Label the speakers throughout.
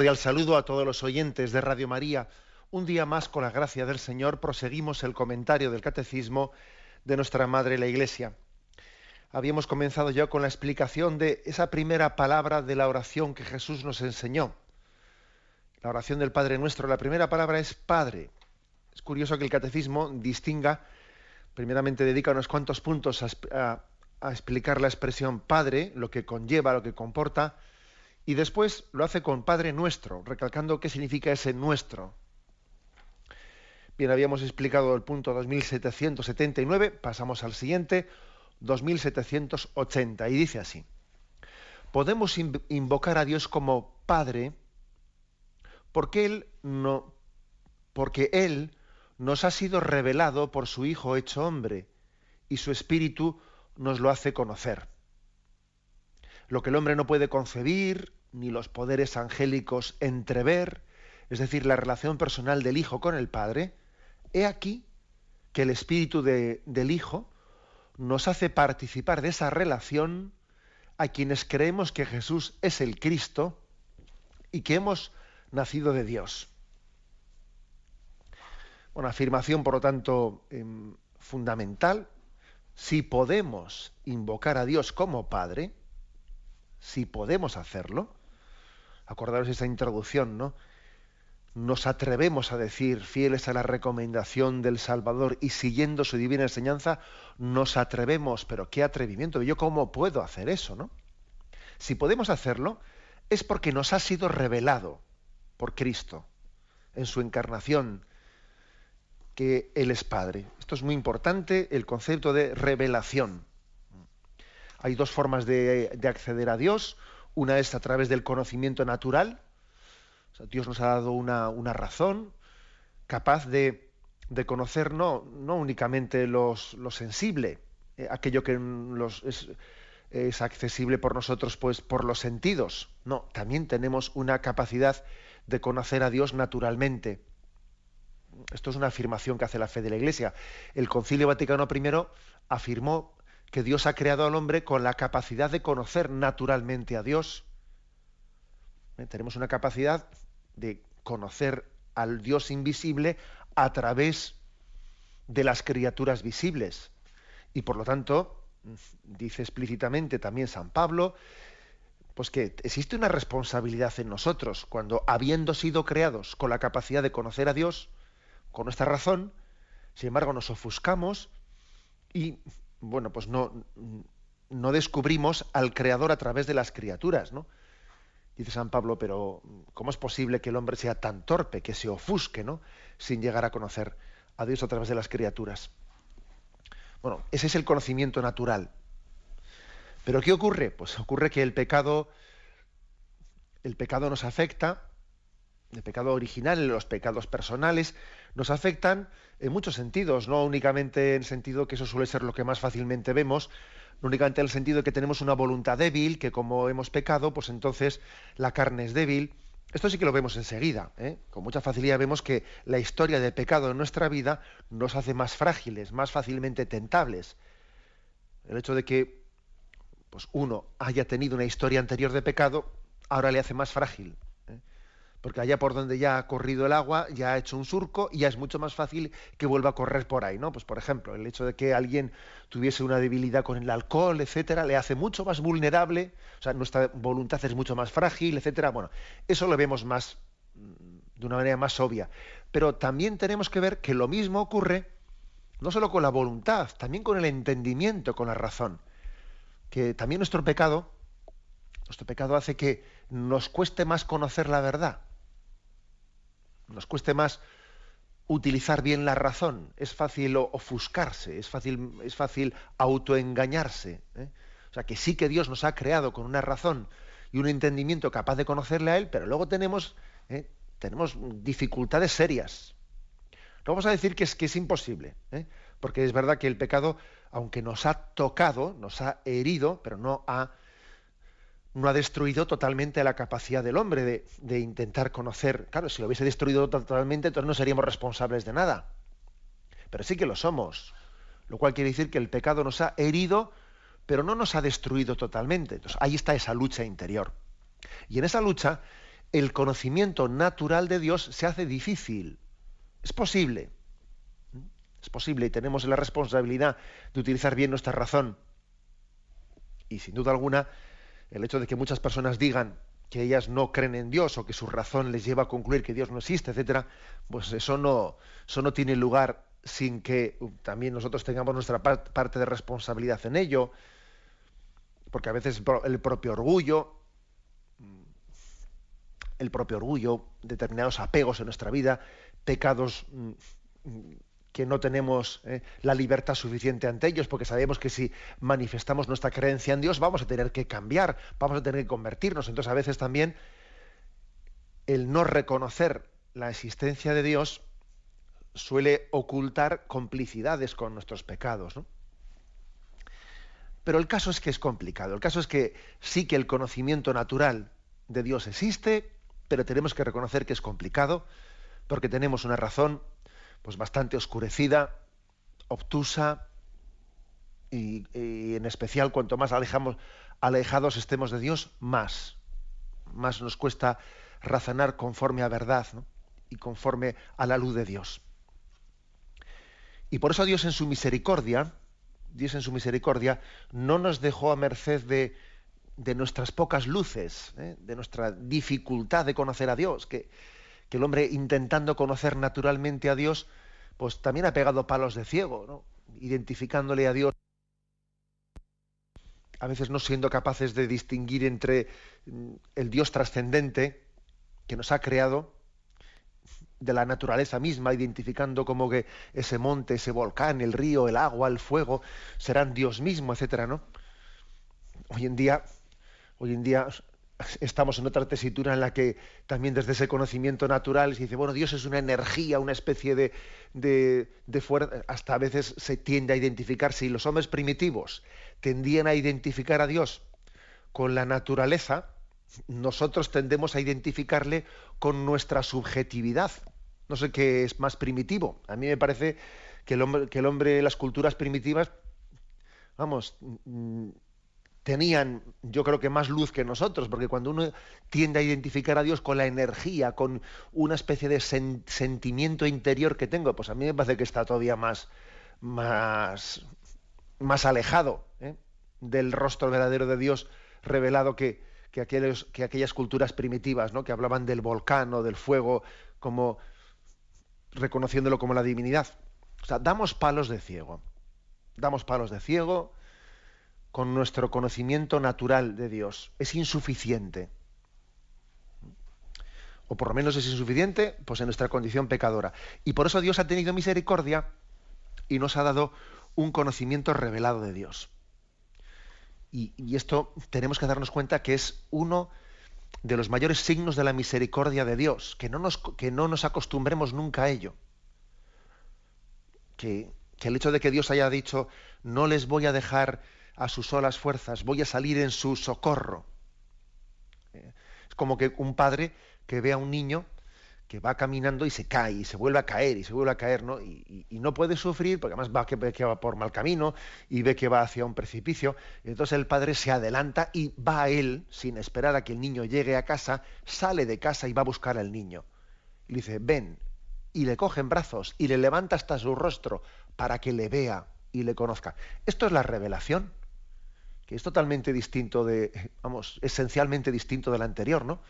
Speaker 1: Cordial saludo a todos los oyentes de Radio María. Un día más, con la gracia del Señor, proseguimos el comentario del Catecismo de nuestra Madre la Iglesia. Habíamos comenzado ya con la explicación de esa primera palabra de la oración que Jesús nos enseñó. La oración del Padre Nuestro, la primera palabra es Padre. Es curioso que el Catecismo distinga, primeramente dedica unos cuantos puntos a, a explicar la expresión Padre, lo que conlleva, lo que comporta, y después lo hace con Padre Nuestro, recalcando qué significa ese nuestro. Bien, habíamos explicado el punto 2779, pasamos al siguiente, 2780, y dice así. Podemos invocar a Dios como Padre porque Él, no, porque Él nos ha sido revelado por su Hijo hecho hombre, y su Espíritu nos lo hace conocer. Lo que el hombre no puede concebir, ni los poderes angélicos entrever, es decir, la relación personal del Hijo con el Padre, he aquí que el Espíritu del Hijo nos hace participar de esa relación a quienes creemos que Jesús es el Cristo y que hemos nacido de Dios. Una afirmación, por lo tanto, em, fundamental. Si podemos invocar a Dios como Padre, si podemos hacerlo, acordaros esa introducción, ¿no? Nos atrevemos a decir, fieles a la recomendación del Salvador y siguiendo su divina enseñanza, nos atrevemos, pero qué atrevimiento, yo cómo puedo hacer eso, ¿no? Si podemos hacerlo, es porque nos ha sido revelado por Cristo en su encarnación, que Él es Padre. Esto es muy importante, el concepto de revelación. Hay dos formas de, de acceder a Dios. Una es a través del conocimiento natural. Dios nos ha dado una, razón capaz de, conocer no, no únicamente los, lo sensible, eh, aquello que es, accesible por nosotros pues, por los sentidos. No, también tenemos una capacidad de conocer a Dios naturalmente. Esto es una afirmación que hace la fe de la Iglesia. El Concilio Vaticano I afirmó que Dios ha creado al hombre con la capacidad de conocer naturalmente a Dios. ¿Eh? Tenemos una capacidad de conocer al Dios invisible a través de las criaturas visibles. Y por lo tanto, dice explícitamente también San Pablo, pues que existe una responsabilidad en nosotros cuando, habiendo sido creados con la capacidad de conocer a Dios, con nuestra razón, sin embargo nos ofuscamos y bueno, pues no, no descubrimos al Creador a través de las criaturas, ¿no? Dice San Pablo, pero ¿cómo es posible que el hombre sea tan torpe, que se ofusque, ¿no? Sin llegar a conocer a Dios a través de las criaturas. Bueno, ese es el conocimiento natural. Pero ¿qué ocurre? Pues ocurre que el pecado, el pecado nos afecta, el pecado original, los pecados personales, nos afectan en muchos sentidos, no únicamente en el sentido que eso suele ser lo que más fácilmente vemos, no únicamente en el sentido de que tenemos una voluntad débil, que como hemos pecado, pues entonces la carne es débil. Esto sí que lo vemos enseguida. ¿eh? Con mucha facilidad vemos que la historia de pecado en nuestra vida nos hace más frágiles, más fácilmente tentables. El hecho de que pues uno haya tenido una historia anterior de pecado, ahora le hace más frágil porque allá por donde ya ha corrido el agua ya ha hecho un surco y ya es mucho más fácil que vuelva a correr por ahí, ¿no? Pues por ejemplo, el hecho de que alguien tuviese una debilidad con el alcohol, etcétera, le hace mucho más vulnerable, o sea, nuestra voluntad es mucho más frágil, etcétera. Bueno, eso lo vemos más de una manera más obvia, pero también tenemos que ver que lo mismo ocurre no solo con la voluntad, también con el entendimiento, con la razón, que también nuestro pecado nuestro pecado hace que nos cueste más conocer la verdad nos cueste más utilizar bien la razón, es fácil ofuscarse, es fácil, es fácil autoengañarse. ¿eh? O sea, que sí que Dios nos ha creado con una razón y un entendimiento capaz de conocerle a Él, pero luego tenemos, ¿eh? tenemos dificultades serias. No vamos a decir que es, que es imposible, ¿eh? porque es verdad que el pecado, aunque nos ha tocado, nos ha herido, pero no ha, no ha destruido totalmente la capacidad del hombre de, de intentar conocer. Claro, si lo hubiese destruido totalmente, entonces no seríamos responsables de nada. Pero sí que lo somos. Lo cual quiere decir que el pecado nos ha herido, pero no nos ha destruido totalmente. Entonces, ahí está esa lucha interior. Y en esa lucha, el conocimiento natural de Dios se hace difícil. Es posible. Es posible y tenemos la responsabilidad de utilizar bien nuestra razón. Y sin duda alguna, el hecho de que muchas personas digan que ellas no creen en Dios o que su razón les lleva a concluir que Dios no existe, etcétera, pues eso no, eso no tiene lugar sin que también nosotros tengamos nuestra parte de responsabilidad en ello, porque a veces el propio orgullo, el propio orgullo, determinados apegos en nuestra vida, pecados mm, que no tenemos eh, la libertad suficiente ante ellos, porque sabemos que si manifestamos nuestra creencia en Dios vamos a tener que cambiar, vamos a tener que convertirnos. Entonces a veces también el no reconocer la existencia de Dios suele ocultar complicidades con nuestros pecados. Pero el caso es que es complicado. El caso es que sí que el conocimiento natural de Dios existe, pero tenemos que reconocer que es complicado porque tenemos una razón pues bastante oscurecida, obtusa y, en especial cuanto más alejados estemos de Dios, más, más nos cuesta razonar conforme a verdad y conforme a la luz de Dios. Y por eso Dios en su misericordia, Dios en su misericordia, no nos dejó a merced de, de nuestras pocas luces, ¿eh? de nuestra dificultad de conocer a Dios, que, que el hombre intentando conocer naturalmente a Dios, pues también ha pegado palos de ciego, identificándole a Dios, a veces no siendo capaces de distinguir entre mm, el Dios trascendente que nos ha creado, de la naturaleza misma, identificando como que ese monte, ese volcán, el río, el agua, el fuego, serán Dios mismo, etcétera, ¿no? Hoy en día, hoy en día estamos en otra tesitura en la que también desde ese conocimiento natural se dice, bueno, Dios es una energía, una especie de, de, fuerza, hasta a veces se tiende a identificarse, y los hombres primitivos tendían a identificar a Dios con la naturaleza, nosotros tendemos a identificarle con nuestra subjetividad. No sé qué es más primitivo. A mí me parece que el hombre, que el hombre las culturas primitivas, vamos, tenían, yo creo que más luz que nosotros, porque cuando uno tiende a identificar a Dios con la energía, con una especie de sentimiento interior que tengo, pues a mí me parece que está todavía más, más, más alejado ¿eh? del rostro verdadero de Dios revelado que, que, aquellos, que aquellas culturas primitivas, ¿no? que hablaban del volcán o del fuego, como reconociéndolo como la divinidad. O sea, damos palos de ciego. Damos palos de ciego con nuestro conocimiento natural de Dios. Es insuficiente. O por lo menos es insuficiente, pues en nuestra condición pecadora. Y por eso Dios ha tenido misericordia y nos ha dado un conocimiento revelado de Dios. Y, esto tenemos que darnos cuenta que es uno de los mayores signos de la misericordia de Dios, que no nos, que no nos acostumbremos nunca a ello. Que, que el hecho de que Dios haya dicho, no les voy a dejar a sus solas fuerzas, voy a salir en su socorro. Eh, es como que un padre que ve a un niño que va caminando y se cae y se vuelve a caer y se vuelve a caer, ¿no? Y, no puede sufrir porque además va que, que va por mal camino y ve que va hacia un precipicio. Y entonces el padre se adelanta y va a él, sin esperar a que el niño llegue a casa, sale de casa y va a buscar al niño. Y le dice, ven, y le coge en brazos y le levanta hasta su rostro para que le vea y le conozca. Esto es la revelación que es totalmente distinto de, vamos, esencialmente distinto del anterior, ¿no?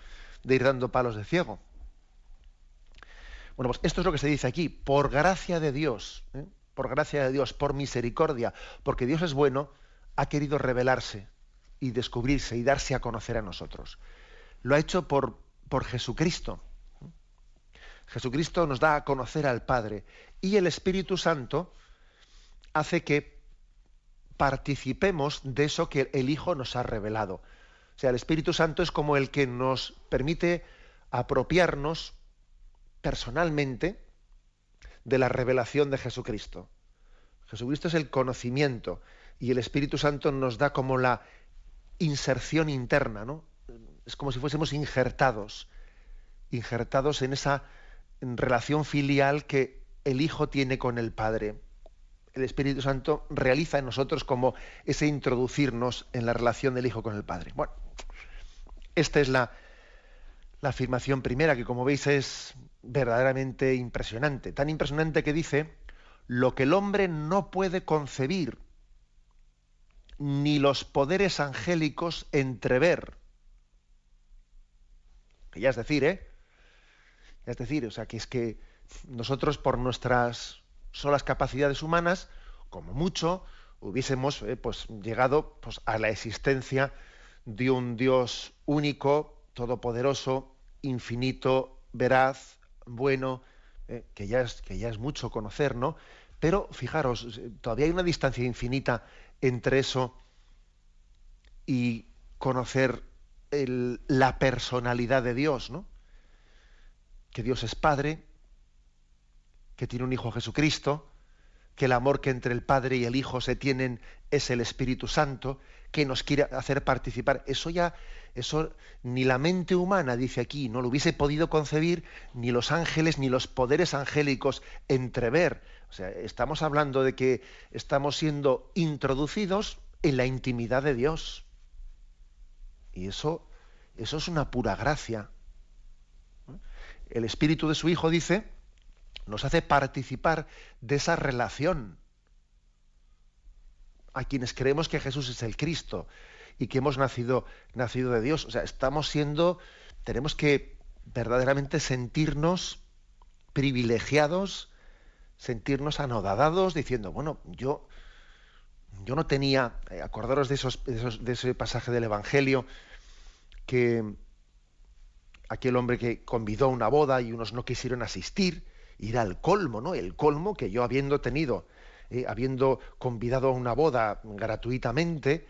Speaker 1: De ir dando palos de ciego. Bueno, pues esto es lo que se dice aquí, por gracia de Dios, ¿eh? por gracia de Dios, por misericordia, porque Dios es bueno, ha querido revelarse y descubrirse y darse a conocer a nosotros. Lo ha hecho por, por Jesucristo. Jesucristo nos da a conocer al Padre y el Espíritu Santo hace que participemos de eso que el Hijo nos ha revelado. sea, el Espíritu Santo es como el que nos permite apropiarnos personalmente de la revelación de Jesucristo. Jesucristo es el conocimiento y el Espíritu Santo nos da como la inserción interna, ¿no? Es como si fuésemos injertados, injertados en esa relación filial que el Hijo tiene con el Padre. El Espíritu Santo realiza en nosotros como ese introducirnos en la relación del Hijo con el Padre. Bueno, esta es la, afirmación primera, que como veis es verdaderamente impresionante. Tan impresionante que dice, lo que el hombre no puede concebir, ni los poderes angélicos entrever. Que ya es decir, ¿eh? Ya es decir, o sea, que es que nosotros por nuestras solas capacidades humanas, como mucho, hubiésemos eh, pues, llegado pues, a la existencia de un Dios único, todopoderoso, infinito, veraz, bueno, eh, que, ya es, que ya es mucho conocer, ¿no? Pero fijaros, todavía hay una distancia infinita entre eso y conocer la personalidad de Dios, ¿no? Que Dios es Padre, que tiene un Hijo Jesucristo, que el amor que entre el Padre y el Hijo se tienen es el Espíritu Santo, que nos quiere hacer participar. Eso ya, eso ni la mente humana, dice aquí, no lo hubiese podido concebir, ni los ángeles, ni los poderes angélicos entrever. O sea, estamos hablando de que estamos siendo introducidos en la intimidad de Dios. Y eso, eso es una pura gracia. El Espíritu de su Hijo dice, nos hace participar de esa relación a quienes creemos que Jesús es el Cristo y que hemos nacido, nacido de Dios. O sea, estamos siendo, tenemos que verdaderamente sentirnos privilegiados, sentirnos anodadados, diciendo, bueno, yo, yo no tenía, eh, acordaros de, esos, de ese pasaje del Evangelio, que aquel hombre que convidó a una boda y unos no quisieron asistir, ir al colmo, ¿no? El colmo que yo habiendo tenido eh, habiendo convidado a una boda gratuitamente,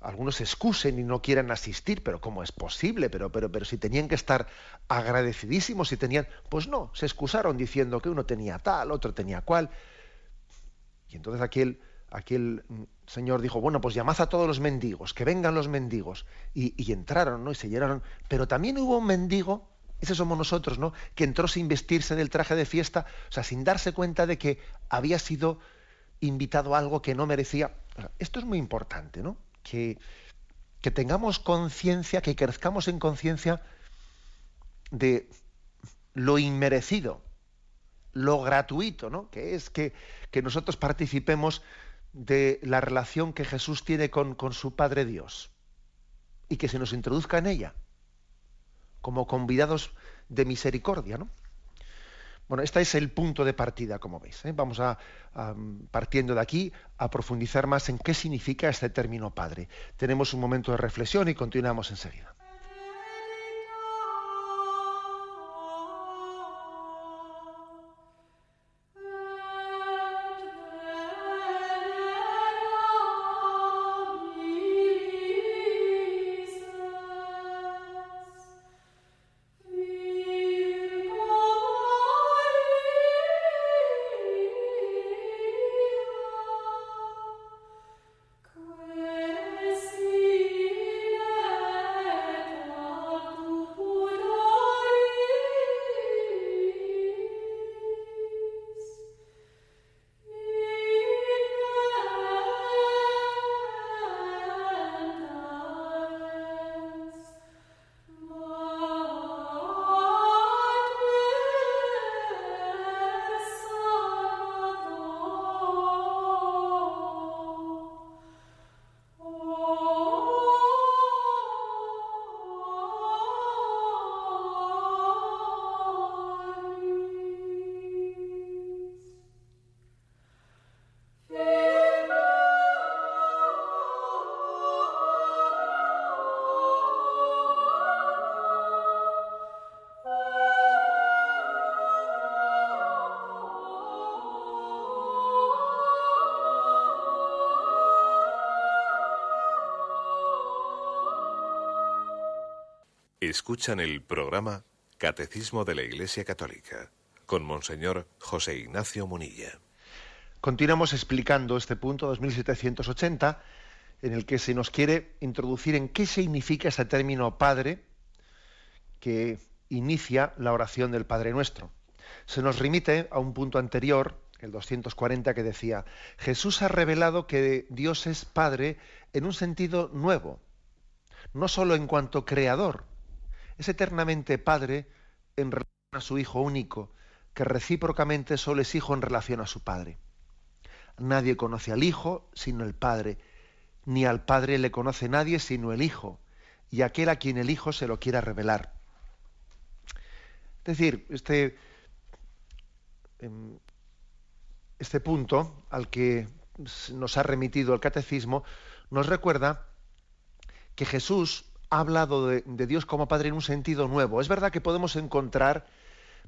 Speaker 1: algunos se excusen y no quieran asistir, pero ¿cómo es posible? Pero, pero, pero si tenían que estar agradecidísimos, si tenían, pues no, se excusaron diciendo que uno tenía tal, otro tenía cual. Y entonces aquel, aquel señor dijo, bueno, pues llamad a todos los mendigos, que vengan los mendigos. Y, y entraron, ¿no? Y se llenaron. Pero también hubo un mendigo, ese somos nosotros, ¿no? Que entró sin vestirse del traje de fiesta, o sea, sin darse cuenta de que había sido invitado a algo que no merecía. Esto es muy importante, ¿no? Que, que tengamos conciencia, que crezcamos en conciencia de lo inmerecido, lo gratuito, ¿no? Que es que, que nosotros participemos de la relación que Jesús tiene con, con su Padre Dios y que se nos introduzca en ella como convidados de misericordia, ¿no? Bueno, este es el punto de partida, como veis. ¿eh? Vamos a, partiendo de aquí, a profundizar más en qué significa este término padre. Tenemos un momento de reflexión y continuamos enseguida.
Speaker 2: Escuchan el programa Catecismo de la Iglesia Católica con Monseñor José Ignacio Munilla.
Speaker 1: Continuamos explicando este punto 2780 en el que se nos quiere introducir en qué significa ese término Padre que inicia la oración del Padre Nuestro. Se nos remite a un punto anterior, el 240, que decía, Jesús ha revelado que Dios es Padre en un sentido nuevo, no sólo en cuanto creador, es eternamente Padre en relación a su Hijo único, que recíprocamente solo es Hijo en relación a su Padre. Nadie conoce al Hijo sino el Padre, ni al Padre le conoce nadie sino el Hijo, y aquel a quien el Hijo se lo quiera revelar. Es decir, este, em, este punto al que nos ha remitido el catecismo nos recuerda que Jesús ha hablado de, Dios como Padre en un sentido nuevo. Es verdad que podemos encontrar,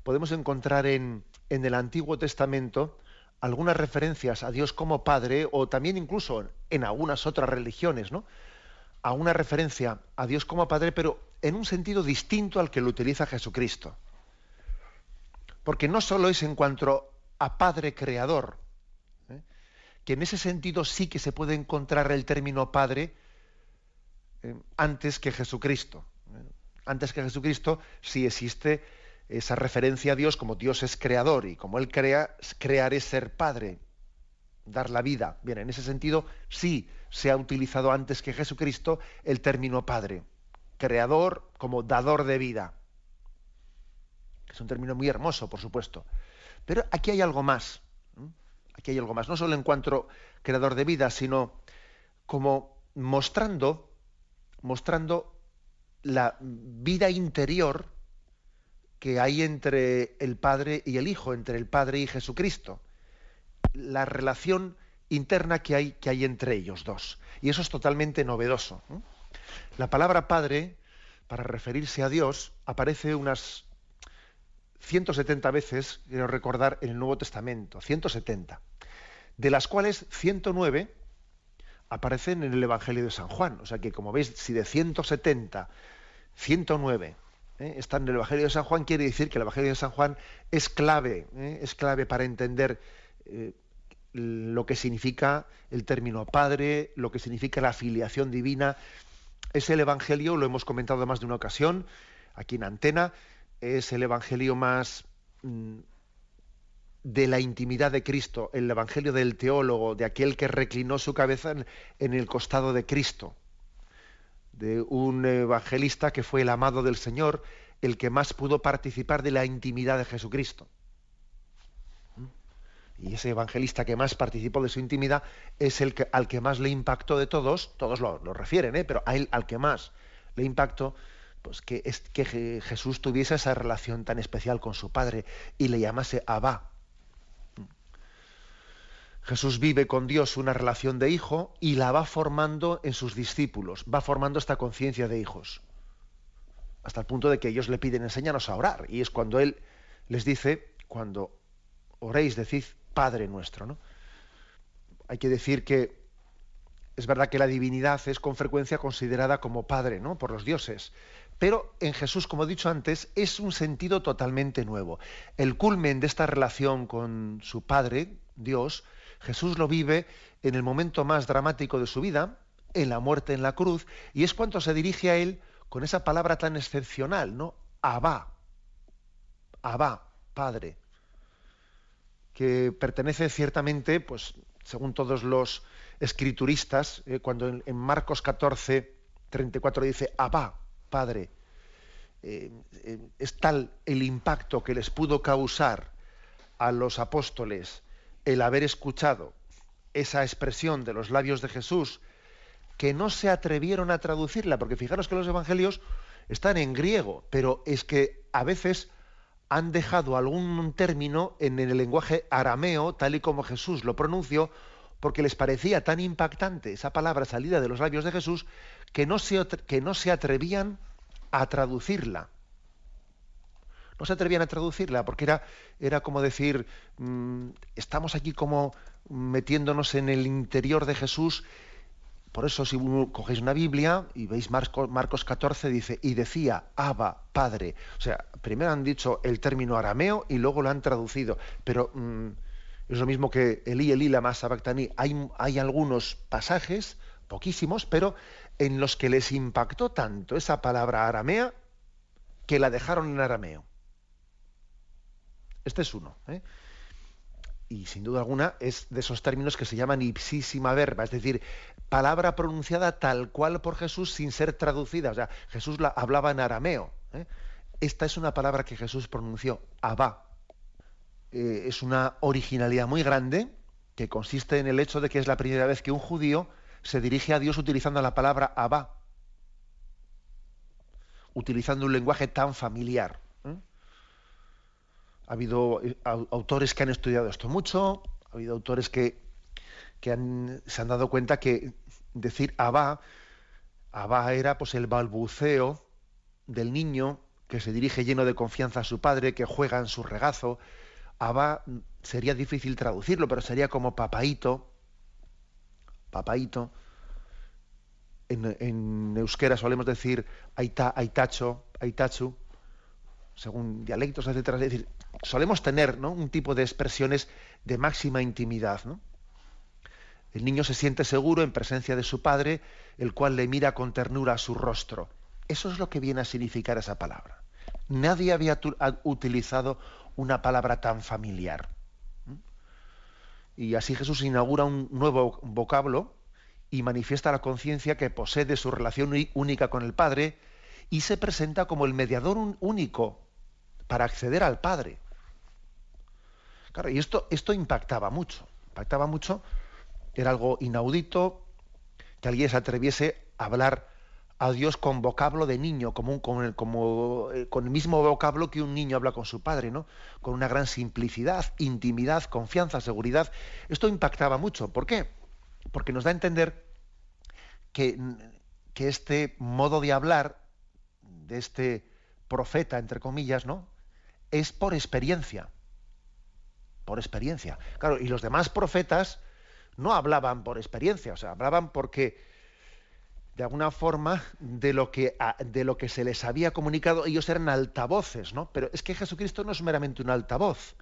Speaker 1: podemos encontrar en, en el Antiguo Testamento algunas referencias a Dios como Padre, o también incluso en algunas otras religiones, ¿no? A una referencia a Dios como Padre, pero en un sentido distinto al que lo utiliza Jesucristo. Porque no solo es en cuanto a Padre Creador, ¿eh? que en ese sentido sí que se puede encontrar el término Padre eh, antes que Jesucristo. ¿eh? Antes que Jesucristo sí existe esa referencia a Dios como Dios es creador y como Él crea, crear es ser Padre, dar la vida. Bien, en ese sentido sí se ha utilizado antes que Jesucristo el término Padre, creador como dador de vida. Es un término muy hermoso, por supuesto. Pero aquí hay algo más. Aquí hay algo más. No solo en cuanto creador de vida, sino como mostrando mostrando la vida interior que hay entre el Padre y el Hijo, entre el Padre y Jesucristo. La relación interna que hay, que hay entre ellos dos. Y eso es totalmente novedoso. La palabra Padre, para referirse a Dios, aparece unas 170 veces, quiero recordar, en el Nuevo Testamento, 170, de las cuales 109 aparecen en el Evangelio de San Juan. O sea que, como veis, si de 170, 109 ¿eh? están en el Evangelio de San Juan, quiere decir que el Evangelio de San Juan es clave, ¿eh? es clave para entender eh, lo que significa el término Padre, lo que significa la filiación divina. Es el Evangelio, lo hemos comentado más de una ocasión, aquí en Antena, es el Evangelio más mm, de la intimidad de Cristo, el Evangelio del teólogo, de aquel que reclinó su cabeza en, el costado de Cristo, de un evangelista que fue el amado del Señor, el que más pudo participar de la intimidad de Jesucristo. Y ese evangelista que más participó de su intimidad es el que, al que más le impactó de todos, todos lo, refieren, ¿eh? pero a él al que más le impactó, pues que, es, que Jesús tuviese esa relación tan especial con su Padre y le llamase Abba, Jesús vive con Dios una relación de hijo y la va formando en sus discípulos, va formando esta conciencia de hijos. Hasta el punto de que ellos le piden, enséñanos a orar. Y es cuando Él les dice, cuando oréis, decid Padre nuestro. ¿no? Hay que decir que es verdad que la divinidad es con frecuencia considerada como Padre ¿no? por los dioses. Pero en Jesús, como he dicho antes, es un sentido totalmente nuevo. El culmen de esta relación con su Padre, Dios, Jesús lo vive en el momento más dramático de su vida, en la muerte en la cruz, y es cuando se dirige a él con esa palabra tan excepcional, ¿no? Abba, Abba, Padre, que pertenece ciertamente, pues, según todos los escrituristas, eh, cuando en, Marcos 14, 34 dice Abba, Padre, eh, eh, es tal el impacto que les pudo causar a los apóstoles el haber escuchado esa expresión de los labios de Jesús, que no se atrevieron a traducirla, porque fijaros que los evangelios están en griego, pero es que a veces han dejado algún término en el lenguaje arameo, tal y como Jesús lo pronunció, porque les parecía tan impactante esa palabra salida de los labios de Jesús que no se, que no se atrevían a traducirla no se atrevían a traducirla porque era, era como decir, mm, estamos aquí como metiéndonos en el interior de Jesús Por eso si cogéis una Biblia y veis Marcos, Marcos 14, dice, y decía, Abba, Padre. O sea, primero han dicho el término arameo y luego lo han traducido. Pero mm, es lo mismo que Elí, Elí, lama sabactani. Hay, hay algunos pasajes, poquísimos, pero en los que les impactó tanto esa palabra aramea que la dejaron en arameo. Este es uno. ¿eh? y sin duda alguna es de esos términos que se llaman ipsísima verba, es decir, palabra pronunciada tal cual por Jesús sin ser traducida. O sea, Jesús la hablaba en arameo. ¿eh? Esta es una palabra que Jesús pronunció, Abba. Eh, es una originalidad muy grande que consiste en el hecho de que es la primera vez que un judío se dirige a Dios utilizando la palabra Abba, utilizando un lenguaje tan familiar. Ha habido eh, autores que han estudiado esto mucho, ha habido autores que, se han dado cuenta que decir Abba, Abba era pues el balbuceo del niño que se dirige lleno de confianza a su padre, que juega en su regazo. Abba sería difícil traducirlo, pero sería como papaito. Papaito. En, en euskera solemos decir aita, aitacho, aitachu según dialectos, etcétera. Es decir, solemos tener un tipo de expresiones de máxima intimidad. El niño se siente seguro en presencia de su padre, el cual le mira con ternura a su rostro. Eso es lo que viene a significar esa palabra. Nadie había utilizado una palabra tan familiar. Y así Jesús inaugura un nuevo vocablo y manifiesta la conciencia que posee su relación única con el Padre y se presenta como el mediador único para acceder al Padre. Claro, y esto, esto impactaba mucho, impactaba mucho, era algo inaudito que alguien se atreviese a hablar a Dios con vocablo de niño, como, con, el, como eh, con el mismo vocablo que un niño habla con su padre, ¿no? Con una gran simplicidad, intimidad, confianza, seguridad. Esto impactaba mucho. ¿Por qué? Porque nos da a entender que, que este modo de hablar de este profeta, entre comillas, ¿no? Es por experiencia. Por experiencia. Claro, y los demás profetas no hablaban por experiencia, o sea, hablaban porque de alguna forma de lo que de lo que se les había comunicado ellos eran altavoces, ¿no? Pero es que Jesucristo no es meramente un altavoz.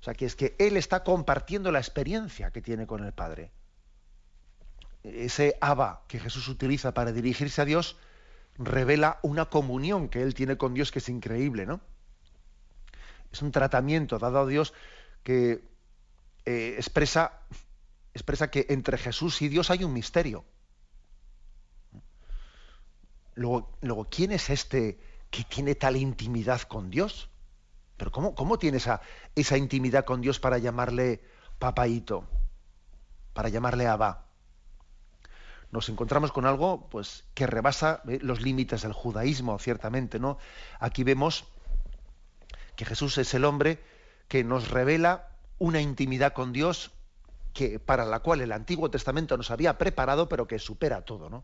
Speaker 1: O sea, que es que él está compartiendo la experiencia que tiene con el Padre. Ese aba que Jesús utiliza para dirigirse a Dios revela una comunión que él tiene con Dios que es increíble, ¿no? Es un tratamiento dado a Dios que eh, expresa, expresa que entre Jesús y Dios hay un misterio. Luego, luego, ¿quién es este que tiene tal intimidad con Dios? Pero ¿cómo, cómo tiene esa, esa intimidad con Dios para llamarle papaito? Para llamarle Abba. Nos encontramos con algo pues, que rebasa eh, los límites del judaísmo, ciertamente. ¿no? Aquí vemos que Jesús es el hombre que nos revela una intimidad con Dios que, para la cual el Antiguo Testamento nos había preparado, pero que supera todo. ¿no?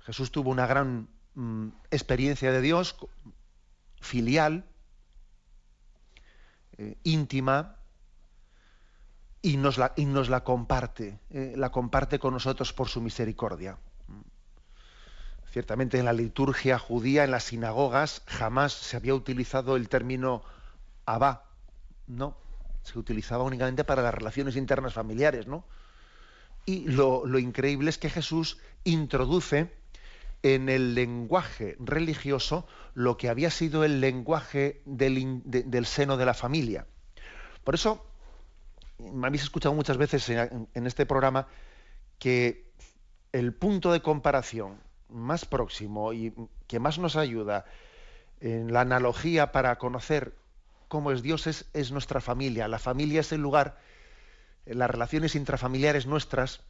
Speaker 1: Jesús tuvo una gran mm, experiencia de Dios, filial, eh, íntima, y nos la, comparte, eh, la comparte con nosotros por su misericordia. Ciertamente en la liturgia judía, en las sinagogas, jamás se había utilizado el término abá, no, se utilizaba únicamente para las relaciones internas familiares, ¿no? Y lo, increíble es que Jesús introduce en el lenguaje religioso lo que había sido el lenguaje del, del seno de la familia. Por eso, me habéis escuchado muchas veces en este programa que el punto de comparación más próximo y que más nos ayuda en la analogía para conocer cómo es Dios es, es nuestra familia. La familia es el lugar, las relaciones intrafamiliares nuestras,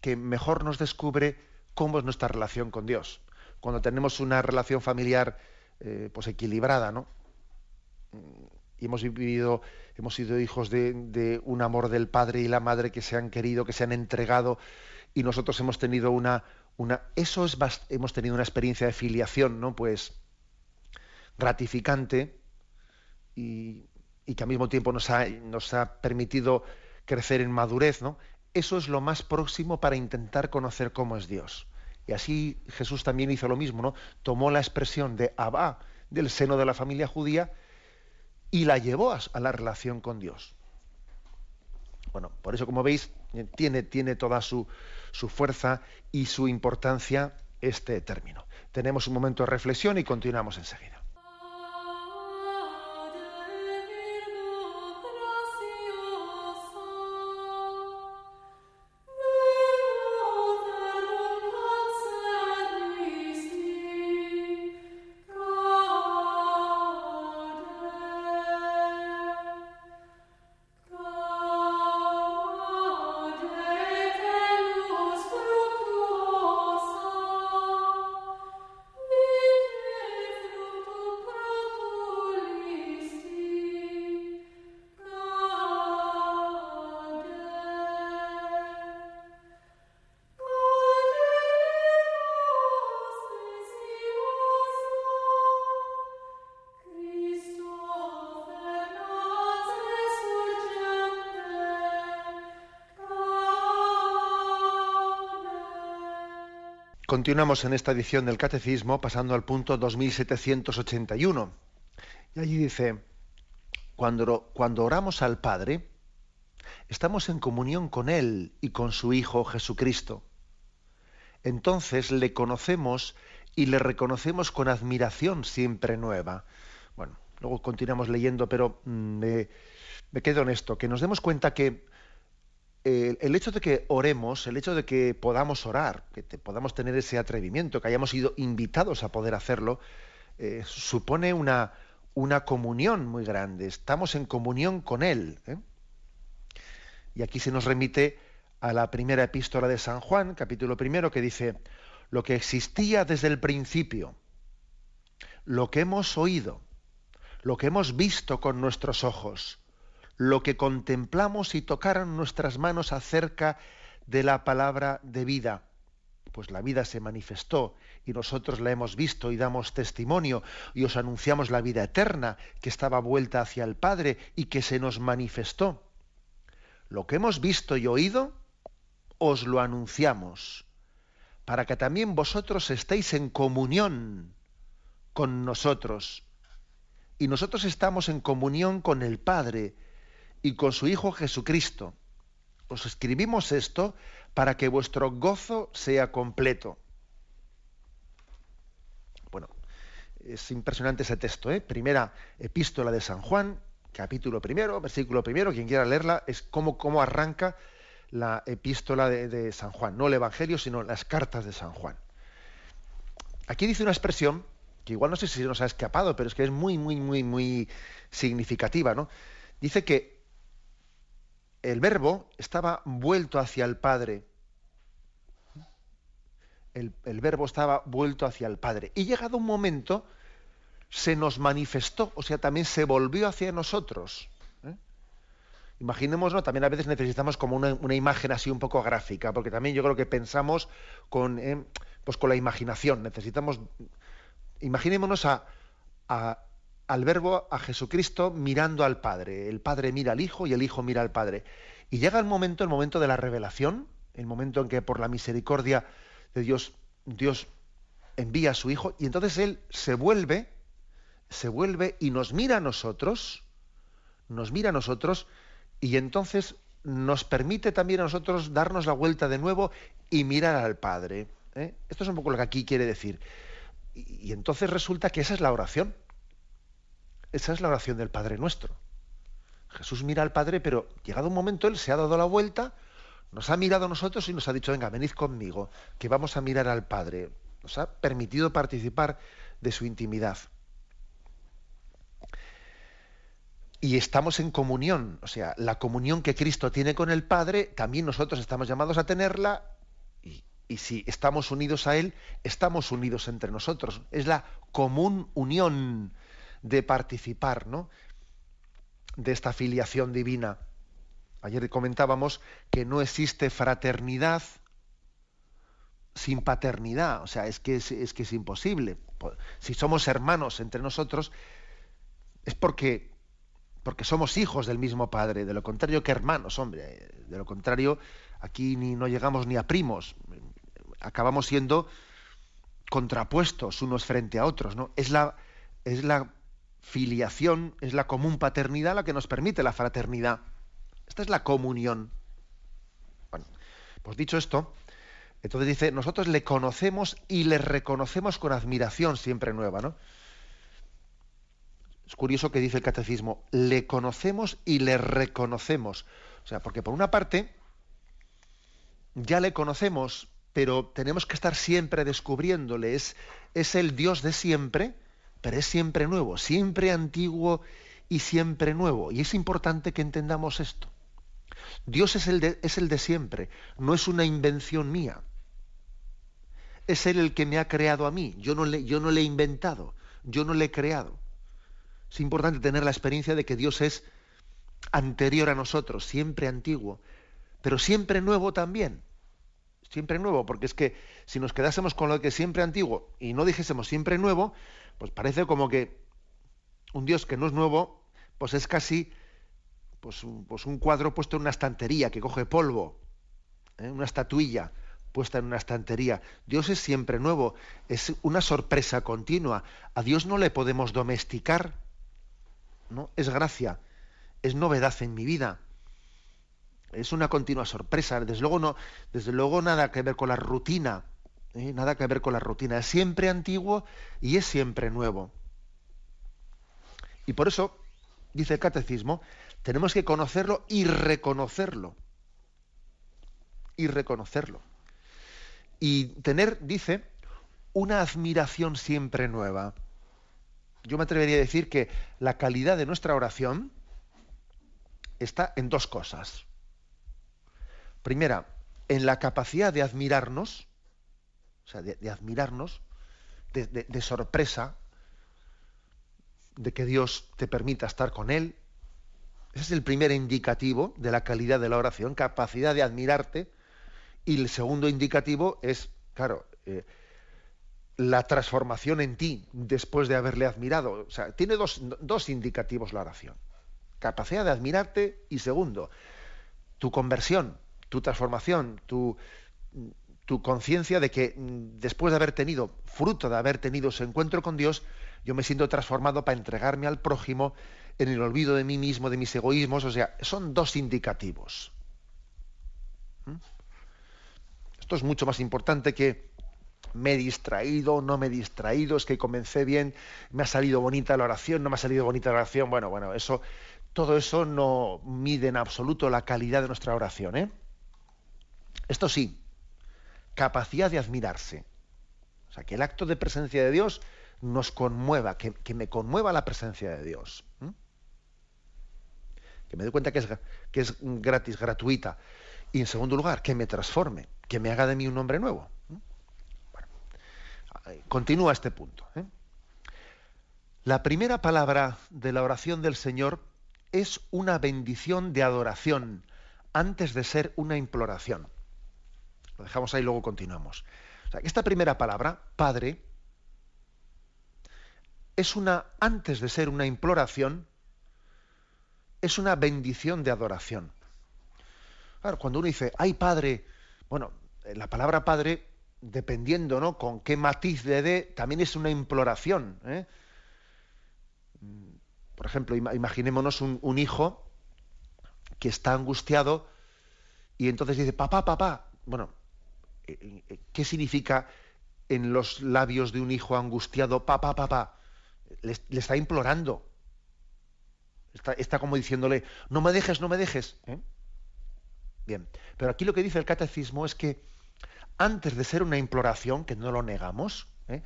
Speaker 1: que mejor nos descubre cómo es nuestra relación con Dios. Cuando tenemos una relación familiar eh, pues equilibrada, ¿no? Y hemos vivido, hemos sido hijos de, un amor del padre y la madre que se han querido, que se han entregado, y nosotros hemos tenido una, eso es hemos tenido una experiencia de filiación, ¿no? Pues gratificante y, que al mismo tiempo nos ha, nos ha permitido crecer en madurez, ¿no? eso es lo más próximo para intentar conocer cómo es Dios. Y así Jesús también hizo lo mismo, ¿no? Tomó la expresión de Abba del seno de la familia judía y la llevó a, la relación con Dios. Bueno, por eso, como veis, tiene, tiene toda su, su fuerza y su importancia este término. Tenemos un momento de reflexión y continuamos enseguida. Continuamos en esta edición del Catecismo pasando al punto 2781. Y allí dice, cuando, cuando oramos al Padre, estamos en comunión con Él y con su Hijo Jesucristo. Entonces le conocemos y le reconocemos con admiración siempre nueva. Bueno, luego continuamos leyendo, pero mm, me, me quedo en esto, que nos demos cuenta que el hecho de que oremos, el hecho de que podamos orar, que podamos tener ese atrevimiento, que hayamos sido invitados a poder hacerlo, eh, supone una, una, comunión muy grande. Estamos en comunión con Él. ¿eh? Y aquí se nos remite a la primera epístola de San Juan, capítulo primero, que dice, lo que existía desde el principio, lo que hemos oído, lo que hemos visto con nuestros ojos, lo que contemplamos y tocaron nuestras manos acerca de la palabra de vida. Pues la vida se manifestó y nosotros la hemos visto y damos testimonio y os anunciamos la vida eterna que estaba vuelta hacia el Padre y que se nos manifestó. Lo que hemos visto y oído, os lo anunciamos, para que también vosotros estéis en comunión con nosotros. Y nosotros estamos en comunión con el Padre y con su Hijo Jesucristo. Os escribimos esto para que vuestro gozo sea completo. Bueno, es impresionante ese texto, ¿eh? Primera epístola de San Juan, capítulo primero, versículo primero, quien quiera leerla, es cómo, cómo arranca la epístola de, San Juan, no el Evangelio, sino las cartas de San Juan. Aquí dice una expresión que igual no sé si nos ha escapado, pero es que es muy, muy, muy, muy significativa, ¿no? Dice que el verbo estaba vuelto hacia el Padre. El, verbo estaba vuelto hacia el Padre. Y llegado un momento, se nos manifestó, o sea, también se volvió hacia nosotros. ¿eh? Imaginémonos, también a veces necesitamos como una, imagen así un poco gráfica, porque también yo creo que pensamos con, ¿eh? pues con la imaginación. Necesitamos, imaginémonos a, al verbo, a Jesucristo, mirando al Padre. El Padre mira al Hijo y el Hijo mira al Padre. Y llega el momento, el momento de la revelación, el momento en que por la misericordia de Dios, Dios envía a su Hijo, y entonces Él se vuelve, se vuelve y nos mira a nosotros, nos mira a nosotros, y entonces nos permite también a nosotros darnos la vuelta de nuevo y mirar al Padre. ¿eh? Esto es un poco lo que aquí quiere decir. y entonces resulta que esa es la oración esa es la oración del Padre nuestro. Jesús mira al Padre, pero llegado un momento Él se ha dado la vuelta, nos ha mirado a nosotros y nos ha dicho, venga, venid conmigo, que vamos a mirar al Padre. Nos ha permitido participar de su intimidad. Y estamos en comunión, o sea, la comunión que Cristo tiene con el Padre, también nosotros estamos llamados a tenerla, y, si estamos unidos a Él, estamos unidos entre nosotros. Es la común unión de participar ¿no? de esta filiación divina. Ayer comentábamos que no existe fraternidad sin paternidad, o sea, es que es, que es imposible. Si somos hermanos entre nosotros, es porque, porque somos hijos del mismo Padre, de lo contrario que hermanos, hombre, de lo contrario aquí ni no llegamos ni a primos, acabamos siendo contrapuestos unos frente a otros, ¿no? Es la, es la filiación, es la común paternidad la que nos permite la fraternidad. Esta es la comunión. Bueno, pues dicho esto, entonces dice, nosotros le conocemos y le reconocemos con admiración siempre nueva, ¿no? Es curioso que dice el catecismo, le conocemos y le reconocemos. O sea, porque por una parte, ya le conocemos, pero tenemos que estar siempre descubriéndole. Es, es el Dios de siempre, pero es siempre nuevo, siempre antiguo y siempre nuevo. Y es importante que entendamos esto. Dios es el de, es el de siempre, no es una invención mía. Es Él el que me ha creado a mí. Yo no, le, yo no le he inventado, yo no le he creado. Es importante tener la experiencia de que Dios es anterior a nosotros, siempre antiguo, pero siempre nuevo también. Siempre nuevo, porque es que si nos quedásemos con lo que siempre antiguo y no dijésemos siempre nuevo, pues parece como que un Dios que no es nuevo, pues es casi pues, un, pues un cuadro puesto en una estantería que coge polvo, ¿eh? una estatuilla puesta en una estantería. Dios es siempre nuevo, es una sorpresa continua. A Dios no le podemos domesticar, ¿no? Es gracia, es novedad en mi vida. Es una continua sorpresa. Desde luego, no, desde luego nada que ver con la rutina. ¿eh? Nada que ver con la rutina. Es siempre antiguo y es siempre nuevo. Y por eso, dice el catecismo, tenemos que conocerlo y reconocerlo. Y reconocerlo. Y tener, dice, una admiración siempre nueva yo me atrevería a decir que la calidad de nuestra oración está en dos cosas. Primera, en la capacidad de admirarnos, o sea, de, admirarnos, de, sorpresa, de que Dios te permita estar con Él. Ese es el primer indicativo de la calidad de la oración, capacidad de admirarte. Y el segundo indicativo es, claro, eh, la transformación en ti después de haberle admirado. O sea, tiene dos, dos, indicativos la oración. Capacidad de admirarte y segundo, tu conversión, tu transformación, tu, conciencia de que mm, después de haber tenido, fruto de haber tenido ese encuentro con Dios, yo me siento transformado para entregarme al prójimo en el olvido de mí mismo, de mis egoísmos. O sea, son dos indicativos. ¿Mm? Esto es mucho más importante que me he distraído, no me he distraído, es que comencé bien, me ha salido bonita la oración, no me ha salido bonita la oración. Bueno, bueno, eso, todo eso no mide en absoluto la calidad de nuestra oración. ¿eh? Esto sí, capacidad de admirarse. O sea, que el acto de presencia de Dios nos conmueva, que, me conmueva la presencia de Dios. Que me dé cuenta que es, que es gratis, gratuita. Y en segundo lugar, que me transforme, que me haga de mí un hombre nuevo continúa este punto. ¿eh? La primera palabra de la oración del Señor es una bendición de adoración antes de ser una imploración. Lo dejamos ahí y luego continuamos. esta primera palabra, Padre, es una, antes de ser una imploración, es una bendición de adoración. Claro, cuando uno dice, ay Padre, bueno, la palabra Padre dependiendo ¿no? con qué matiz le dé, también es una imploración. ¿eh? Por ejemplo, imaginémonos un, hijo que está angustiado y entonces dice, papá, papá. Bueno, eh, eh, ¿qué significa en los labios de un hijo angustiado, papá, papá? Le, está implorando. Está, como diciéndole, no me dejes, no me dejes. Bien, pero aquí lo que dice el catecismo es que antes de ser una imploración, que no lo negamos, ¿eh?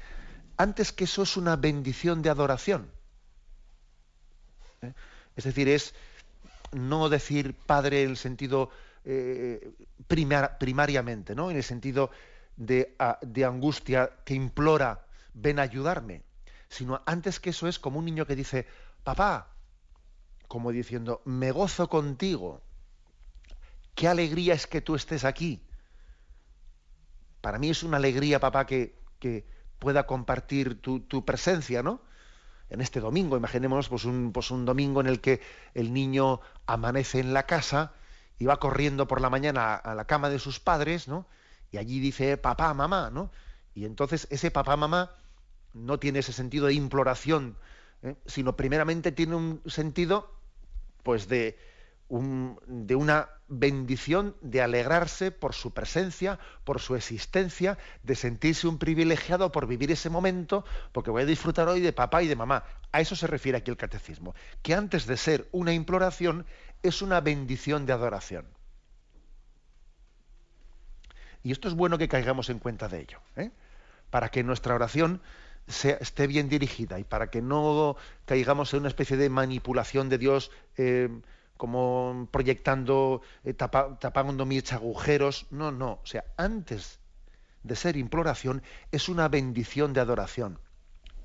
Speaker 1: antes que eso es una bendición de adoración. ¿eh? Es decir, es no decir Padre en el sentido eh, primariamente, ¿no? en el sentido de, de angustia que implora, ven a ayudarme, sino antes que eso es como un niño que dice, papá, como diciendo, me gozo contigo, qué alegría es que tú estés aquí para mí es una alegría, papá, que, pueda compartir tu, presencia, ¿no? En este domingo, imaginemos pues pues un domingo en el que el niño amanece en la casa y va corriendo por la mañana a la cama de sus padres, ¿no? Y allí dice papá, mamá, ¿no? Y entonces ese papá, mamá no tiene ese sentido de imploración, ¿eh? sino primeramente tiene un sentido, pues de, un, de una bendición de alegrarse por su presencia, por su existencia, de sentirse un privilegiado por vivir ese momento, porque voy a disfrutar hoy de papá y de mamá. A eso se refiere aquí el catecismo, que antes de ser una imploración es una bendición de adoración. Y esto es bueno que caigamos en cuenta de ello, ¿eh? para que nuestra oración esté bien dirigida y para que no caigamos en una especie de manipulación de Dios, eh, como proyectando, eh, tapando mis agujeros. No, no. O sea, antes de ser imploración, es una bendición de adoración.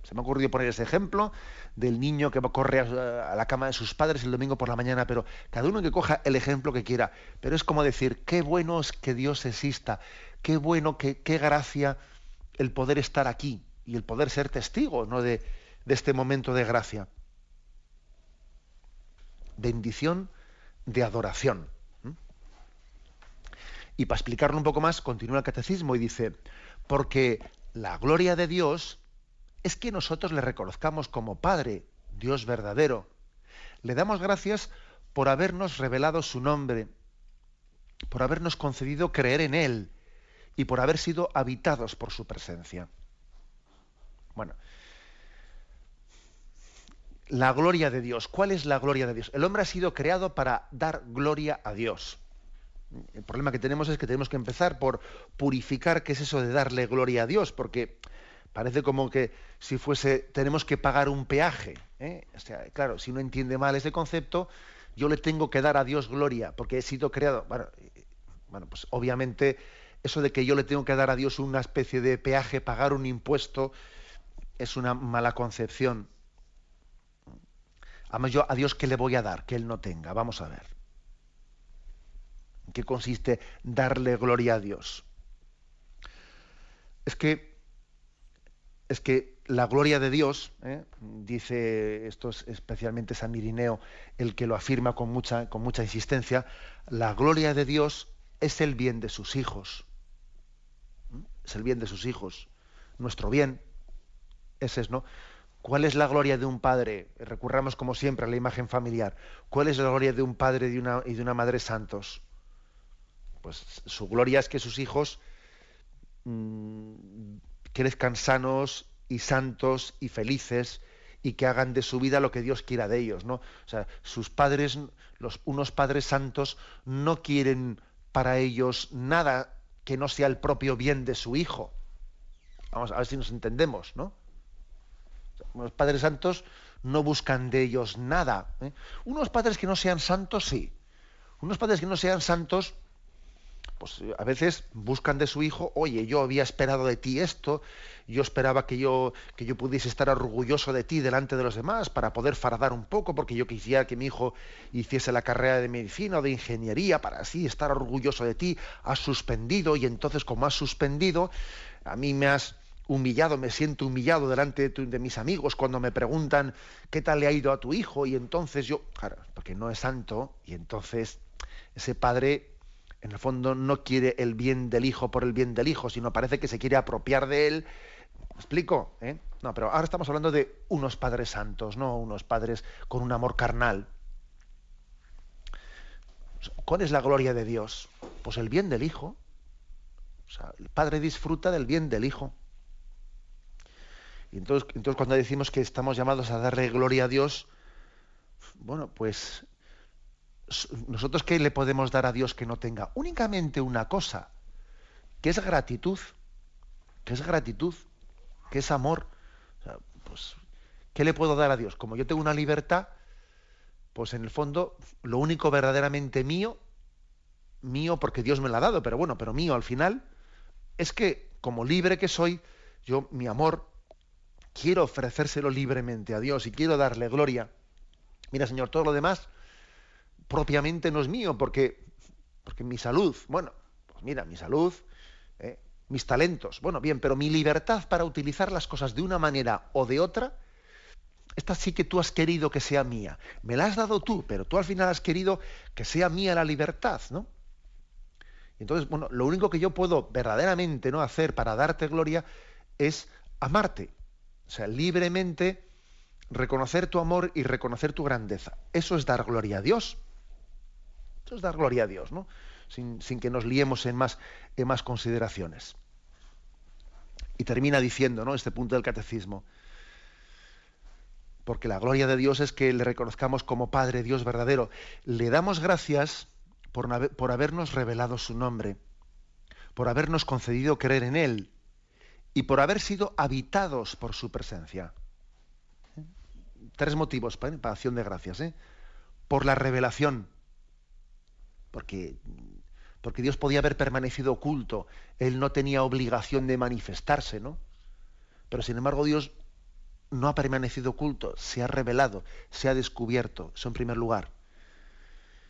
Speaker 1: Se me ha ocurrido poner ese ejemplo del niño que corre a, la cama de sus padres el domingo por la mañana, pero cada uno que coja el ejemplo que quiera. Pero es como decir, qué bueno es que Dios exista, qué bueno, qué, qué gracia el poder estar aquí y el poder ser testigo ¿no? de, de este momento de gracia. Bendición de adoración. Y para explicarlo un poco más, continúa el catecismo y dice, porque la gloria de Dios es que nosotros le reconozcamos como Padre, Dios verdadero. Le damos gracias por habernos revelado su nombre, por habernos concedido creer en Él y por haber sido habitados por su presencia. Bueno, la gloria de Dios. ¿Cuál es la gloria de Dios? El hombre ha sido creado para dar gloria a Dios. El problema que tenemos es que tenemos que empezar por purificar qué es eso de darle gloria a Dios, porque parece como que si fuese, tenemos que pagar un peaje. ¿eh? O sea, claro, si no entiende mal ese concepto, yo le tengo que dar a Dios gloria, porque he sido creado. Bueno, bueno, pues obviamente eso de que yo le tengo que dar a Dios una especie de peaje, pagar un impuesto, es una mala concepción. Además, yo a Dios, ¿qué le voy a dar que Él no tenga? Vamos a ver. ¿En qué consiste darle gloria a Dios? Es que es que la gloria de Dios, ¿eh? dice esto es especialmente San Irineo, el que lo afirma con mucha, con mucha insistencia, la gloria de Dios es el bien de sus hijos. Es el bien de sus hijos. Nuestro bien. Ese es, ¿no? ¿Cuál es la gloria de un padre? Recurramos como siempre a la imagen familiar. ¿Cuál es la gloria de un padre y de una, madre santos? Pues su gloria es que sus hijos mmm, crezcan sanos y santos y felices y que hagan de su vida lo que Dios quiera de ellos, ¿no? O sea, sus padres, los unos padres santos no quieren para ellos nada que no sea el propio bien de su hijo. Vamos a ver si nos entendemos, ¿no? Los padres santos no buscan de ellos nada. ¿eh? Unos padres que no sean santos, sí. Unos padres que no sean santos pues eh, a veces buscan de su hijo, oye, yo había esperado de ti esto, yo esperaba que yo, que yo pudiese estar orgulloso de ti delante de los demás para poder fardar un poco, porque yo quisiera que mi hijo hiciese la carrera de medicina o de ingeniería para así estar orgulloso de ti, has suspendido y entonces como has suspendido, a mí me has humillado, me siento humillado delante de, de, mis amigos cuando me preguntan qué tal le ha ido a tu hijo y entonces yo, claro, porque no es santo y entonces ese padre en el fondo no quiere el bien del hijo por el bien del hijo, sino parece que se quiere apropiar de él. ¿Me explico? ¿Eh? No, pero ahora estamos hablando de unos padres santos, no unos padres con un amor carnal. ¿Cuál es la gloria de Dios? Pues el bien del hijo. O sea, el padre disfruta del bien del hijo. Y entonces, entonces cuando decimos que estamos llamados a darle gloria a Dios, bueno, pues nosotros qué le podemos dar a Dios que no tenga? Únicamente una cosa, que es gratitud, que es gratitud, que es amor. pues, ¿qué le puedo dar a Dios? Como yo tengo una libertad, pues en el fondo lo único verdaderamente mío, mío porque Dios me la ha dado, pero bueno, pero mío al final, es que como libre que soy, yo mi amor quiero ofrecérselo libremente a Dios y quiero darle gloria. Mira, Señor, todo lo demás propiamente no es mío, porque, porque mi salud, bueno, pues mira, mi salud, eh, mis talentos, bueno, bien, pero mi libertad para utilizar las cosas de una manera o de otra, esta sí que tú has querido que sea mía. Me la has dado tú, pero tú al final has querido que sea mía la libertad, ¿no? Entonces, bueno, lo único que yo puedo verdaderamente no hacer para darte gloria es amarte. O sea, libremente reconocer tu amor y reconocer tu grandeza. Eso es dar gloria a Dios. Eso es dar gloria a Dios, ¿no? Sin, que nos liemos en más, en más consideraciones. Y termina diciendo, ¿no? Este punto del catecismo. Porque la gloria de Dios es que le reconozcamos como Padre, Dios verdadero. Le damos gracias por, por habernos revelado su nombre, por habernos concedido creer en Él y por haber sido habitados por su presencia. Tres motivos para, acción de gracias. ¿eh? Por la revelación, porque, porque Dios podía haber permanecido oculto, Él no tenía obligación de manifestarse, ¿no? Pero sin embargo Dios no ha permanecido oculto, se ha revelado, se ha descubierto, eso en primer lugar.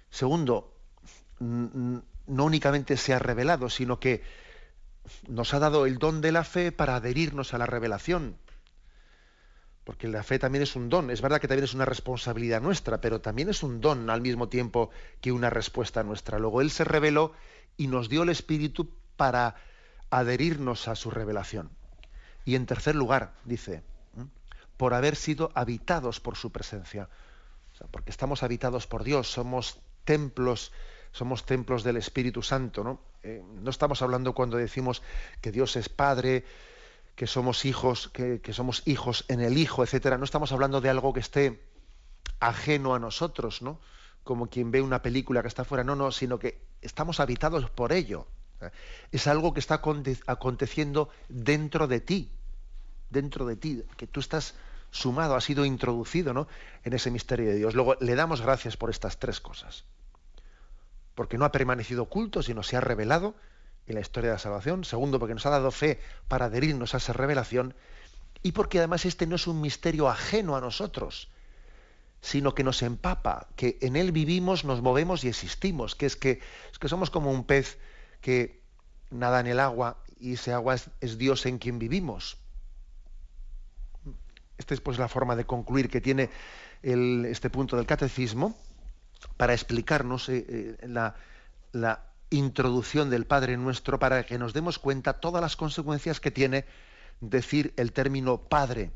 Speaker 1: Segundo, no únicamente se ha revelado, sino que nos ha dado el don de la fe para adherirnos a la revelación. Porque la fe también es un don. Es verdad que también es una responsabilidad nuestra, pero también es un don al mismo tiempo que una respuesta nuestra. Luego Él se reveló y nos dio el Espíritu para adherirnos a su revelación. Y en tercer lugar, dice, por haber sido habitados por su presencia. porque estamos habitados por Dios, somos templos somos templos del Espíritu Santo, ¿no? Eh, no estamos hablando cuando decimos que Dios es Padre, que somos hijos, que, somos hijos en el Hijo, etcétera. No estamos hablando de algo que esté ajeno a nosotros, ¿no? Como quien ve una película que está fuera, no, no, sino que estamos habitados por ello. Es algo que está aconteciendo dentro de ti, dentro de ti, que tú estás sumado, has sido introducido ¿no? en ese misterio de Dios. Luego le damos gracias por estas tres cosas porque no ha permanecido oculto, sino se ha revelado en la historia de la salvación. Segundo, porque nos ha dado fe para adherirnos a esa revelación. Y porque además este no es un misterio ajeno a nosotros, sino que nos empapa, que en él vivimos, nos movemos y existimos, que es que, es que somos como un pez que nada en el agua y ese agua es, Dios en quien vivimos. Esta es pues la forma de concluir que tiene este punto del catecismo para explicarnos eh, eh, la, la introducción del Padre Nuestro, para que nos demos cuenta todas las consecuencias que tiene decir el término Padre,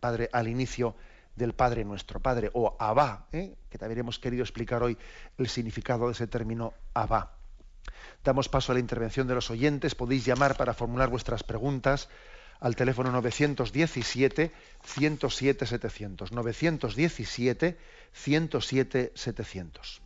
Speaker 1: Padre al inicio del Padre Nuestro, Padre o Abba, ¿eh? que también hemos querido explicar hoy el significado de ese término Abba. Damos paso a la intervención de los oyentes. Podéis llamar para formular vuestras preguntas al teléfono 917 107 700. 917 107 700.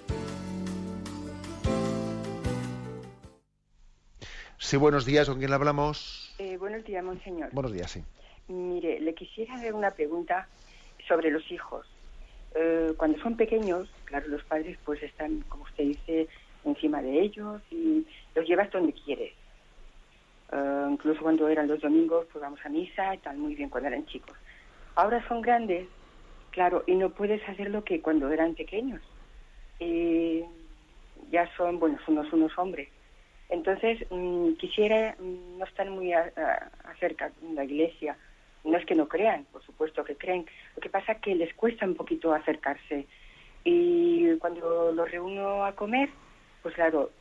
Speaker 1: Sí, buenos días, ¿con quién hablamos?
Speaker 3: Eh, buenos días, monseñor.
Speaker 1: Buenos días, sí.
Speaker 3: Mire, le quisiera hacer una pregunta sobre los hijos. Eh, cuando son pequeños, claro, los padres pues están, como usted dice, encima de ellos y los llevas donde quieres. Eh, incluso cuando eran los domingos, pues vamos a misa y tal, muy bien cuando eran chicos. Ahora son grandes, claro, y no puedes hacer lo que cuando eran pequeños. Ya son, bueno, son unos, unos hombres. Entonces, mm, quisiera mm, no estar muy acerca de la iglesia, no es que no crean, por supuesto que creen. Lo que pasa es que les cuesta un poquito acercarse. Y cuando los reúno a comer, pues claro,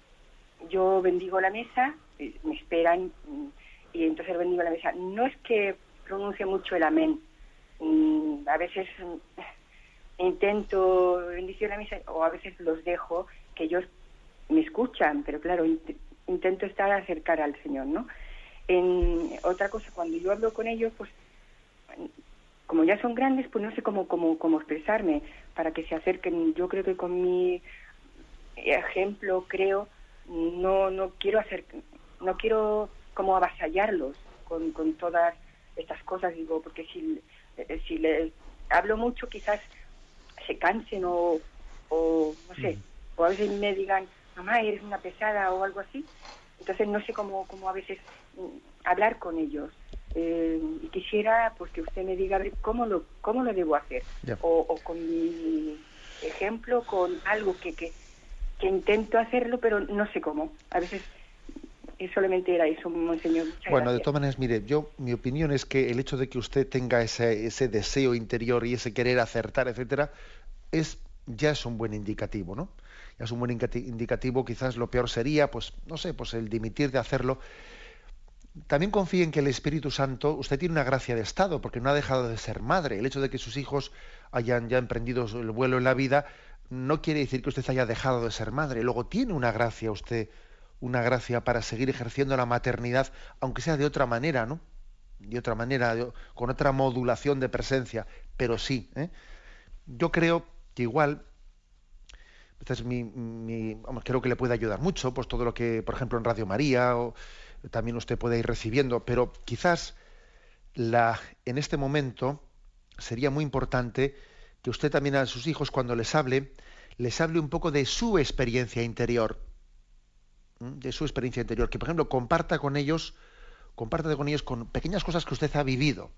Speaker 3: yo bendigo la mesa, eh, me esperan mm, y entonces bendigo la mesa. No es que pronuncie mucho el amén, mm, a veces intento bendecir la mesa o a veces los dejo que ellos me escuchan, pero claro, intento estar acercar al Señor, ¿no? En otra cosa, cuando yo hablo con ellos, pues como ya son grandes, pues no sé cómo, cómo, cómo expresarme para que se acerquen. Yo creo que con mi ejemplo, creo, no, no quiero hacer, no quiero como avasallarlos con, con todas estas cosas, digo, porque si, si les hablo mucho quizás se cansen o, o no sé, o a veces me digan, mamá, eres una pesada o algo así. Entonces no sé cómo, cómo a veces mm, hablar con ellos. Eh, y quisiera pues que usted me diga cómo lo cómo lo debo hacer o, o, con mi ejemplo con algo que, que, que intento hacerlo, pero no sé cómo. A veces solamente era eso, monseñor.
Speaker 1: bueno, de todas maneras, mire, yo mi opinión es que el hecho de que usted tenga ese, ese deseo interior y ese querer acertar, etcétera, es ya es un buen indicativo, ¿no? Es un buen indicativo. Quizás lo peor sería, pues, no sé, pues el dimitir de hacerlo. También confíe en que el Espíritu Santo, usted tiene una gracia de Estado, porque no ha dejado de ser madre. El hecho de que sus hijos hayan ya emprendido el vuelo en la vida, no quiere decir que usted haya dejado de ser madre. Luego tiene una gracia usted, una gracia para seguir ejerciendo la maternidad, aunque sea de otra manera, ¿no? De otra manera, con otra modulación de presencia, pero sí. ¿eh? Yo creo que igual, esta es creo que le puede ayudar mucho, pues todo lo que, por ejemplo, en Radio María, o también usted puede ir recibiendo, pero quizás en este momento sería muy importante que usted también a sus hijos cuando les hable, les hable un poco de su experiencia interior, de su experiencia interior, que por ejemplo comparta con ellos, comparta con ellos con pequeñas cosas que usted ha vivido.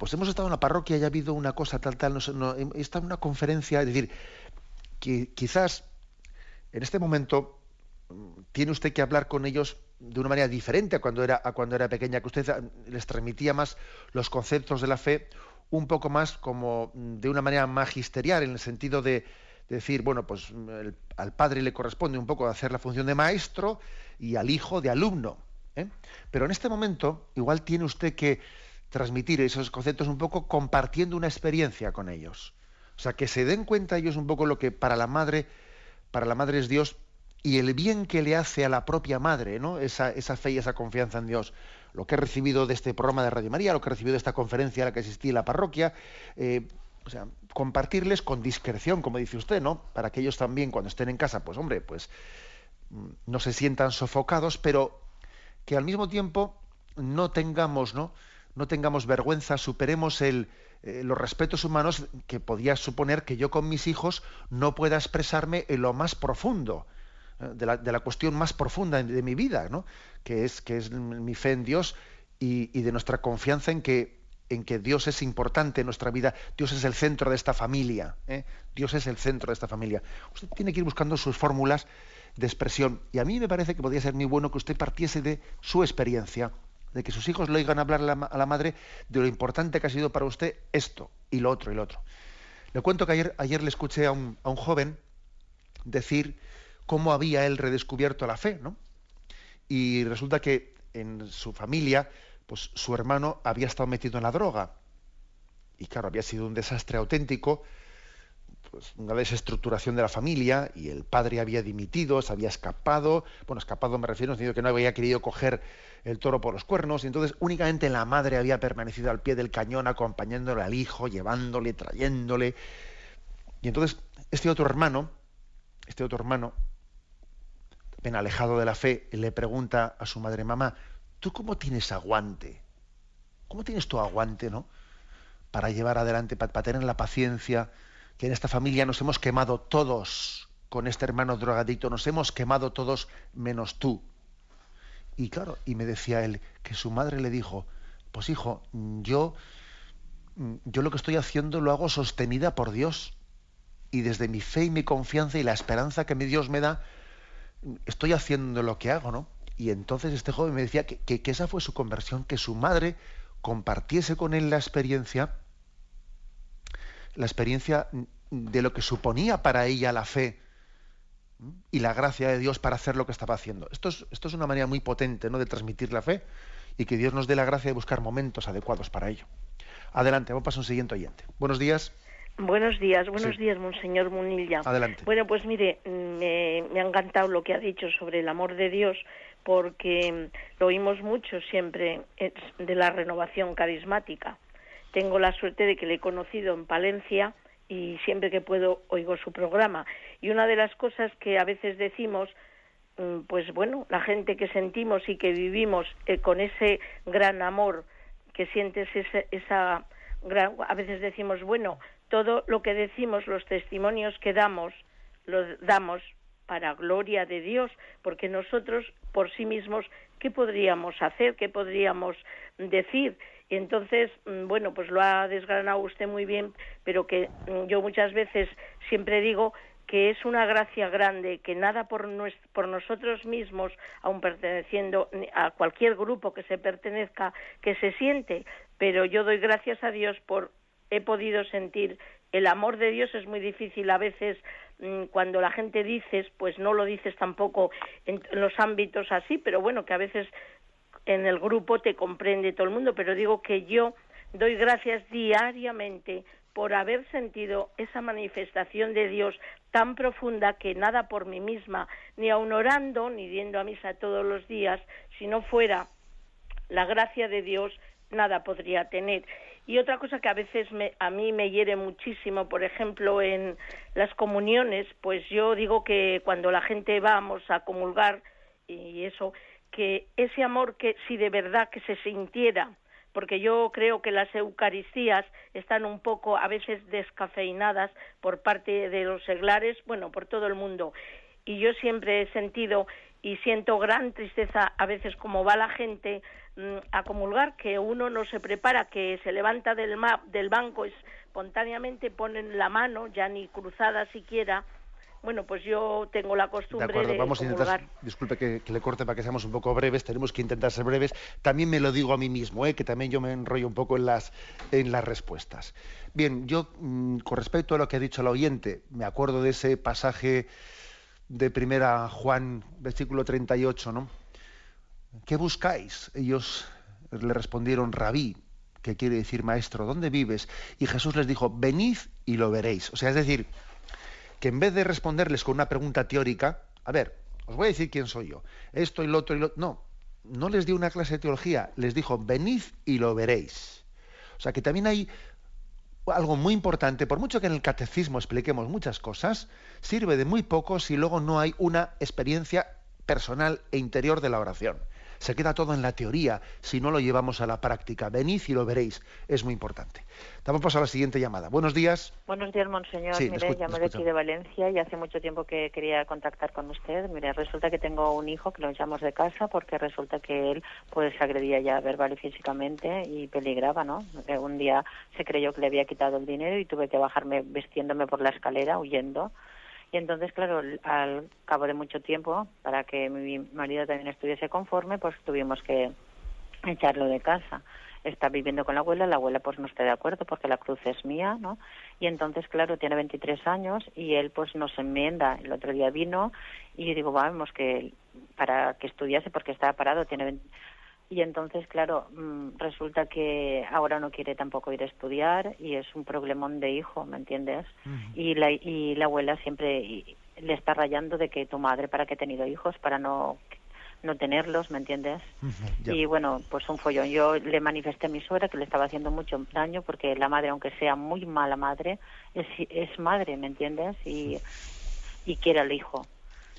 Speaker 1: Pues hemos estado en la parroquia y ha habido una cosa tal, tal, no, no, está en una conferencia, es decir, que quizás en este momento mm, tiene usted que hablar con ellos de una manera diferente a cuando era, pequeña, que usted les transmitía más los conceptos de la fe un poco más como mm, de una manera magisterial, en el sentido de, decir, bueno, pues al padre le corresponde un poco hacer la función de maestro y al hijo de alumno. ¿eh? Pero en este momento igual tiene usted que transmitir esos conceptos un poco compartiendo una experiencia con ellos. O sea, que se den cuenta ellos un poco lo que para la madre, para la madre es Dios y el bien que le hace a la propia madre, ¿no? Esa, esa fe y esa confianza en Dios lo que he recibido de este programa de Radio María, lo que he recibido de esta conferencia a la que asistí en la parroquia, eh, o sea, compartirles con discreción, como dice usted, ¿no? Para que ellos también, cuando estén en casa, pues hombre, pues mm, no se sientan sofocados, pero que al mismo tiempo no tengamos, ¿no? No tengamos vergüenza, superemos el, eh, los respetos humanos que podía suponer que yo con mis hijos no pueda expresarme en lo más profundo de la, cuestión más profunda de mi vida, ¿no? que, es, que es mi fe en Dios y, de nuestra confianza en que, en que Dios es importante en nuestra vida, Dios es el centro de esta familia, ¿eh? Dios es el centro de esta familia. Usted tiene que ir buscando sus fórmulas de expresión y a mí me parece que podría ser muy bueno que usted partiese de su experiencia, de que sus hijos le oigan hablar a la, madre de lo importante que ha sido para usted esto y lo otro y lo otro. Le cuento que ayer, ayer le escuché a un, a un joven decir cómo había él redescubierto la fe, ¿no? Y resulta que en su familia, pues su hermano había estado metido en la droga. Y claro, había sido un desastre auténtico, pues una desestructuración de la familia, y el padre había dimitido, se había escapado, bueno, escapado me refiero, sino que no había querido coger el toro por los cuernos, y entonces únicamente la madre había permanecido al pie del cañón acompañándole al hijo, llevándole, trayéndole. Y entonces este otro hermano, este otro hermano, bien alejado de la fe, le pregunta a su madre, mamá, ¿tú cómo tienes aguante? ¿Cómo tienes tu aguante, no? Para llevar adelante, para, tener la paciencia, que en esta familia nos hemos quemado todos con este hermano drogadicto, nos hemos quemado todos menos tú. Y claro, y me decía él que su madre le dijo, pues hijo, yo, yo lo que estoy haciendo lo hago sostenida por Dios. Y desde mi fe y mi confianza y la esperanza que mi Dios me da, estoy haciendo lo que hago, ¿no? Y entonces este joven me decía que, esa fue su conversión, que su madre compartiese con él la experiencia, la experiencia de lo que suponía para ella la fe y la gracia de Dios para hacer lo que estaba haciendo. Esto es, esto es una manera muy potente ¿no? de transmitir la fe y que Dios nos dé la gracia de buscar momentos adecuados para ello. Adelante, vamos a pasar un siguiente oyente. Buenos días.
Speaker 4: Buenos días, buenos días, Monseñor Munilla.
Speaker 1: Adelante.
Speaker 4: Bueno, pues mire, me, me, ha encantado lo que ha dicho sobre el amor de Dios, porque lo oímos mucho siempre de la renovación carismática. Tengo la suerte de que le he conocido en Palencia y siempre que puedo oigo su programa. Y una de las cosas que a veces decimos, mm, pues bueno, la gente que sentimos y que vivimos eh, con ese gran amor que sientes esa, esa gran, a veces decimos, bueno, todo lo que decimos, los testimonios que damos, los damos para gloria de Dios, porque nosotros por sí mismos, ¿qué podríamos hacer? ¿Qué podríamos decir? Y entonces, mm, bueno, pues lo ha desgranado usted muy bien, pero que mm, yo muchas veces siempre digo que es una gracia grande, que nada por, por nosotros mismos, aun perteneciendo a cualquier grupo que se pertenezca, que se siente, pero yo doy gracias a Dios por he podido sentir el amor de Dios es muy difícil a veces mm, cuando la gente dices, pues no lo dices tampoco en los ámbitos así, pero bueno, que a veces en el grupo te comprende todo el mundo, pero digo que yo doy gracias diariamente por haber sentido esa manifestación de Dios tan profunda que nada por mí misma, ni aun orando, ni yendo a misa todos los días, si no fuera la gracia de Dios, nada podría tener. Y otra cosa que a veces a mí me hiere muchísimo, por ejemplo, en las comuniones, pues yo digo que cuando la gente vamos a comulgar y eso, que ese amor que si de verdad que se sintiera, porque yo creo que las Eucaristías están un poco a veces descafeinadas por parte de los seglares, bueno, por todo el mundo. Y yo siempre he sentido y siento gran tristeza a veces como va la gente Mm, a comulgar, que uno no se prepara, que se levanta del, del banco espontáneamente, ponen la mano, ya ni cruzada siquiera. Bueno, pues yo tengo la costumbre de,
Speaker 1: vamos a intentar, disculpe que, le corte para que seamos un poco breves, tenemos que intentar ser breves. También me lo digo a mí mismo, ¿eh? que también yo me enrollo un poco en las, en las respuestas. Bien, yo mm, con respecto a lo que ha dicho el oyente, me acuerdo de ese pasaje de primera Juan, versículo 38, ¿no? ¿qué buscáis? Ellos le respondieron, rabí, que quiere decir maestro, ¿dónde vives? Y Jesús les dijo, venid y lo veréis. O sea, es decir, que en vez de responderles con una pregunta teórica, a ver, os voy a decir quién soy yo, esto y lo otro y lo no, no les dio una clase de teología, les dijo, venid y lo veréis. O sea, que también hay algo muy importante, por mucho que en el catecismo expliquemos muchas cosas, sirve de muy poco si luego no hay una experiencia personal e interior de la oración se queda todo en la teoría si no lo llevamos a la práctica. Venid y lo veréis, es muy importante. Damos paso a la siguiente llamada. Buenos días.
Speaker 5: Buenos días, monseñor. Mire, llamo de aquí de Valencia y hace mucho tiempo que quería contactar con usted. Mire, resulta que tengo un hijo que lo echamos de casa porque resulta que él pues agredía ya verbal y físicamente y peligraba, ¿no? Un día se creyó que le había quitado el dinero y tuve que bajarme vestiéndome por la escalera huyendo y entonces, claro, al cabo de mucho tiempo, para que mi marido también estuviese conforme, pues tuvimos que echarlo de casa. Está viviendo con la abuela, la abuela pues no está de acuerdo porque la cruz es mía, ¿no? Y entonces, claro, tiene 23 años y él pues nos enmienda. El otro día vino y digo, vamos, que para que estudiase porque estaba parado, tiene 20 y entonces, claro, mm, resulta que ahora no quiere tampoco ir a estudiar y es un problemón de hijo, ¿me entiendes? y, la, y la abuela siempre le está rayando de que tu madre, ¿para qué ha tenido hijos? Para no no tenerlos, ¿me entiendes? y bueno, pues un follón. Yo le manifesté a mi suegra que le estaba haciendo mucho daño porque la madre, aunque sea muy mala madre, es, es madre, ¿me entiendes? Y, y quiere al hijo.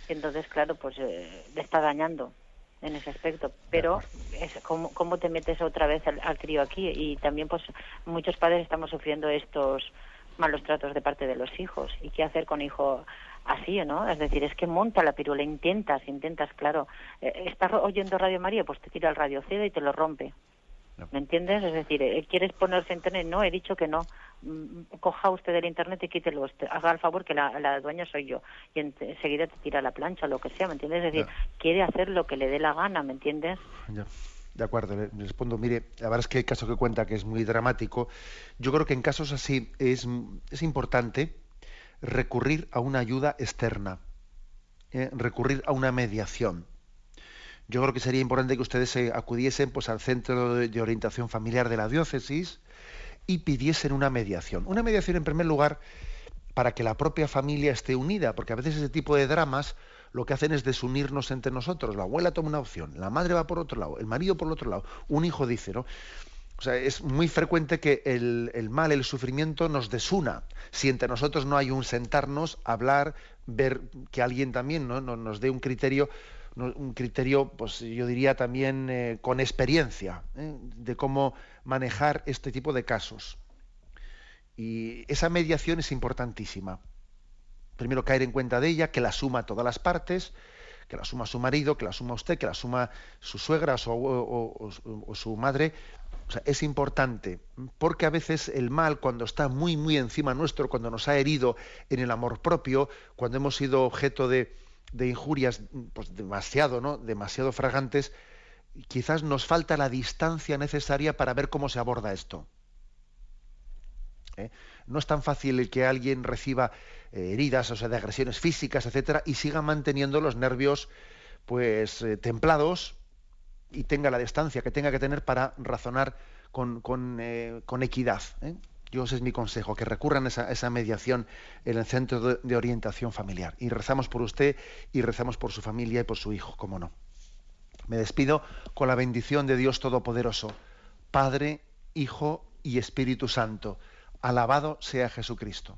Speaker 5: Entonces, claro, pues eh, le está dañando en ese aspecto. Pero es, ¿cómo, ¿cómo, te metes otra vez al, crío aquí? Y también, pues, muchos padres estamos sufriendo estos malos tratos de parte de los hijos. ¿Y qué hacer con hijo así, no? Es decir, es que monta la pirula, intentas, intentas, claro. Eh, ¿Estás oyendo Radio María? Pues te tira el radio cedo y te lo rompe. ¿Me entiendes? Es decir, eh, ¿quieres ponerse internet? No, he dicho que no. Mm, coja usted el internet y quítelo. Haga el favor que la, dueña soy yo. Y enseguida te tira la plancha o lo que sea, ¿me entiendes? Es decir, quiere hacer lo que le dé la gana, ¿me entiendes?
Speaker 1: Ya. De acuerdo, le respondo. Mire, la verdad es que el caso que cuenta, que es muy dramático, yo creo que en casos así es, es importante recurrir a una ayuda externa. eh, recurrir a una mediación. Yo creo que sería importante que ustedes acudiesen pues, al centro de orientación familiar de la diócesis y pidiesen una mediación. Una mediación, en primer lugar, para que la propia familia esté unida, porque a veces ese tipo de dramas lo que hacen es desunirnos entre nosotros. La abuela toma una opción, la madre va por otro lado, el marido por otro lado, un hijo dice, ¿no? O sea, es muy frecuente que el, mal, el sufrimiento nos desuna. Si entre nosotros no hay un sentarnos, hablar, ver que alguien también ¿no? nos dé un criterio, un criterio, pues yo diría también eh, con experiencia ¿eh? de cómo manejar este tipo de casos. Y esa mediación es importantísima. Primero caer en cuenta de ella, que la suma todas las partes, que la suma su marido, que la suma usted, que la suma su suegra o, su madre. O sea, es importante, porque a veces el mal, cuando está muy, muy encima nuestro, cuando nos ha herido en el amor propio, cuando hemos sido objeto de, de injurias pues, demasiado, ¿no? demasiado fragantes, quizás nos falta la distancia necesaria para ver cómo se aborda esto. ¿Eh? No es tan fácil el que alguien reciba eh, heridas, o sea, de agresiones físicas, etcétera, y siga manteniendo los nervios, pues, eh, templados y tenga la distancia que tenga que tener para razonar con, con, equidad. Yo ese es mi consejo, que recurran a esa, mediación en el centro de, de, orientación familiar. Y rezamos por usted y rezamos por su familia y por su hijo, cómo no. Me despido con la bendición de Dios Todopoderoso, Padre, Hijo y Espíritu Santo. Alabado sea Jesucristo.